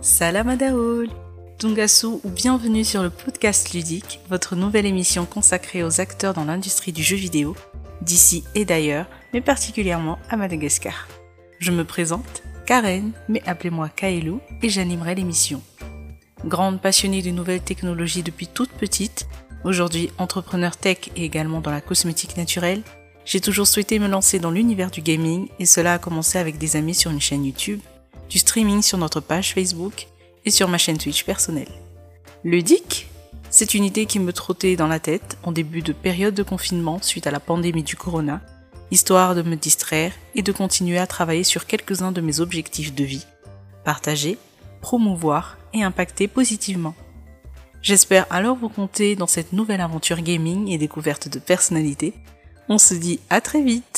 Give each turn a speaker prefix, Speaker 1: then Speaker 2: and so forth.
Speaker 1: Salam Adaoul Tungasu ou bienvenue sur le podcast ludique, votre nouvelle émission consacrée aux acteurs dans l'industrie du jeu vidéo, d'ici et d'ailleurs, mais particulièrement à Madagascar. Je me présente, Karen, mais appelez-moi Kaelou, et j'animerai l'émission. Grande passionnée de nouvelles technologies depuis toute petite, aujourd'hui entrepreneur tech et également dans la cosmétique naturelle, j'ai toujours souhaité me lancer dans l'univers du gaming et cela a commencé avec des amis sur une chaîne YouTube, du streaming sur notre page Facebook et sur ma chaîne Twitch personnelle. Ludique C'est une idée qui me trottait dans la tête en début de période de confinement suite à la pandémie du corona, histoire de me distraire et de continuer à travailler sur quelques-uns de mes objectifs de vie. Partager, promouvoir et impacter positivement. J'espère alors vous compter dans cette nouvelle aventure gaming et découverte de personnalité. On se dit à très vite